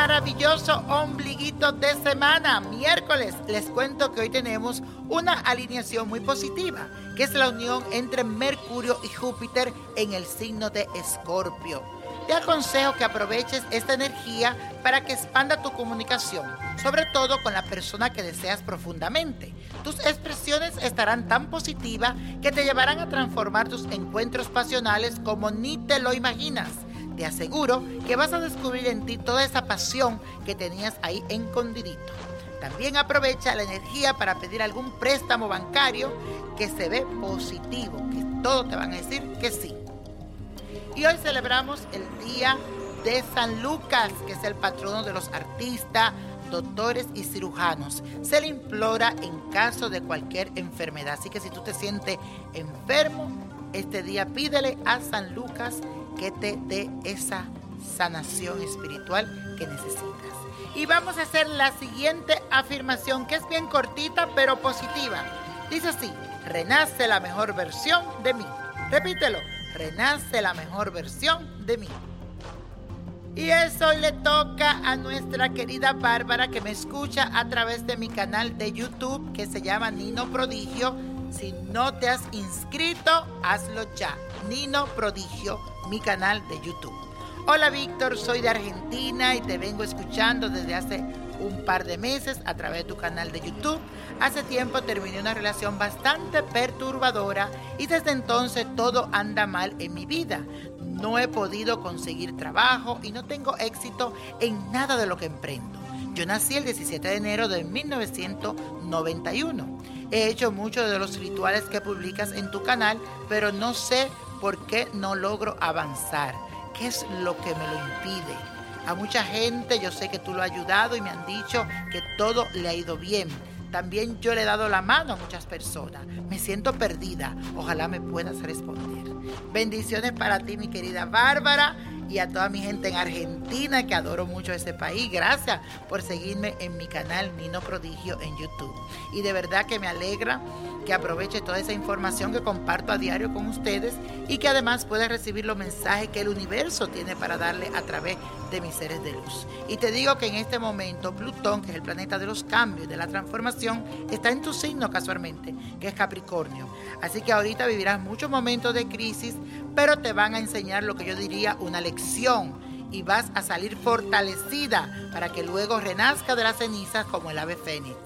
Maravilloso ombliguito de semana. Miércoles les cuento que hoy tenemos una alineación muy positiva, que es la unión entre Mercurio y Júpiter en el signo de Escorpio. Te aconsejo que aproveches esta energía para que expanda tu comunicación, sobre todo con la persona que deseas profundamente. Tus expresiones estarán tan positivas que te llevarán a transformar tus encuentros pasionales como ni te lo imaginas. Te aseguro que vas a descubrir en ti toda esa pasión que tenías ahí escondidito. También aprovecha la energía para pedir algún préstamo bancario que se ve positivo, que todos te van a decir que sí. Y hoy celebramos el Día de San Lucas, que es el patrono de los artistas, doctores y cirujanos. Se le implora en caso de cualquier enfermedad. Así que si tú te sientes enfermo, este día pídele a San Lucas que te dé esa sanación espiritual que necesitas. Y vamos a hacer la siguiente afirmación, que es bien cortita pero positiva. Dice así, renace la mejor versión de mí. Repítelo, renace la mejor versión de mí. Y eso le toca a nuestra querida Bárbara que me escucha a través de mi canal de YouTube que se llama Nino Prodigio. Si no te has inscrito, hazlo ya. Nino Prodigio, mi canal de YouTube. Hola Víctor, soy de Argentina y te vengo escuchando desde hace un par de meses a través de tu canal de YouTube. Hace tiempo terminé una relación bastante perturbadora y desde entonces todo anda mal en mi vida. No he podido conseguir trabajo y no tengo éxito en nada de lo que emprendo. Yo nací el 17 de enero de 1991. He hecho muchos de los rituales que publicas en tu canal, pero no sé por qué no logro avanzar. ¿Qué es lo que me lo impide? A mucha gente yo sé que tú lo has ayudado y me han dicho que todo le ha ido bien. También yo le he dado la mano a muchas personas. Me siento perdida. Ojalá me puedas responder. Bendiciones para ti, mi querida Bárbara, y a toda mi gente en Argentina, que adoro mucho ese país. Gracias por seguirme en mi canal Nino Prodigio en YouTube. Y de verdad que me alegra que aproveche toda esa información que comparto a diario con ustedes y que además pueda recibir los mensajes que el universo tiene para darle a través de mis seres de luz. Y te digo que en este momento Plutón, que es el planeta de los cambios y de la transformación, está en tu signo casualmente, que es Capricornio. Así que ahorita vivirás muchos momentos de crisis, pero te van a enseñar lo que yo diría una lección y vas a salir fortalecida para que luego renazca de las cenizas como el ave fénix.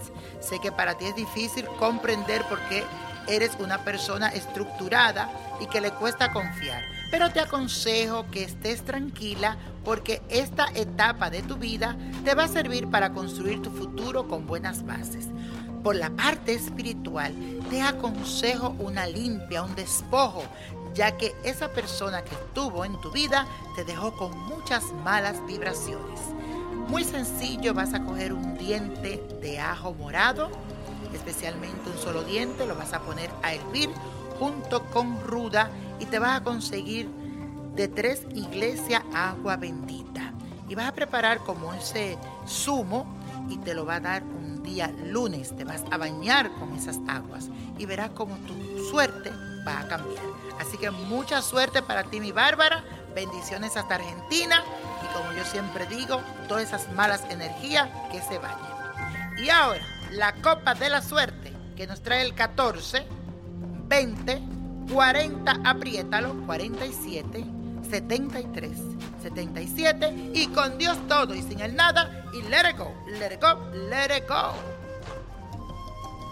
Sé que para ti es difícil comprender por qué eres una persona estructurada y que le cuesta confiar, pero te aconsejo que estés tranquila porque esta etapa de tu vida te va a servir para construir tu futuro con buenas bases. Por la parte espiritual, te aconsejo una limpia, un despojo, ya que esa persona que estuvo en tu vida te dejó con muchas malas vibraciones. Muy sencillo, vas a coger un diente de ajo morado, especialmente un solo diente, lo vas a poner a hervir junto con ruda y te vas a conseguir de tres iglesias agua bendita. Y vas a preparar como ese zumo y te lo va a dar un día lunes. Te vas a bañar con esas aguas y verás como tu suerte va a cambiar. Así que mucha suerte para ti, mi Bárbara. Bendiciones hasta Argentina. Y como yo siempre digo, todas esas malas energías que se vayan. Y ahora, la copa de la suerte que nos trae el 14, 20, 40, apriétalo, 47, 73, 77 y con Dios todo y sin el nada y let it go, let it go, let it go.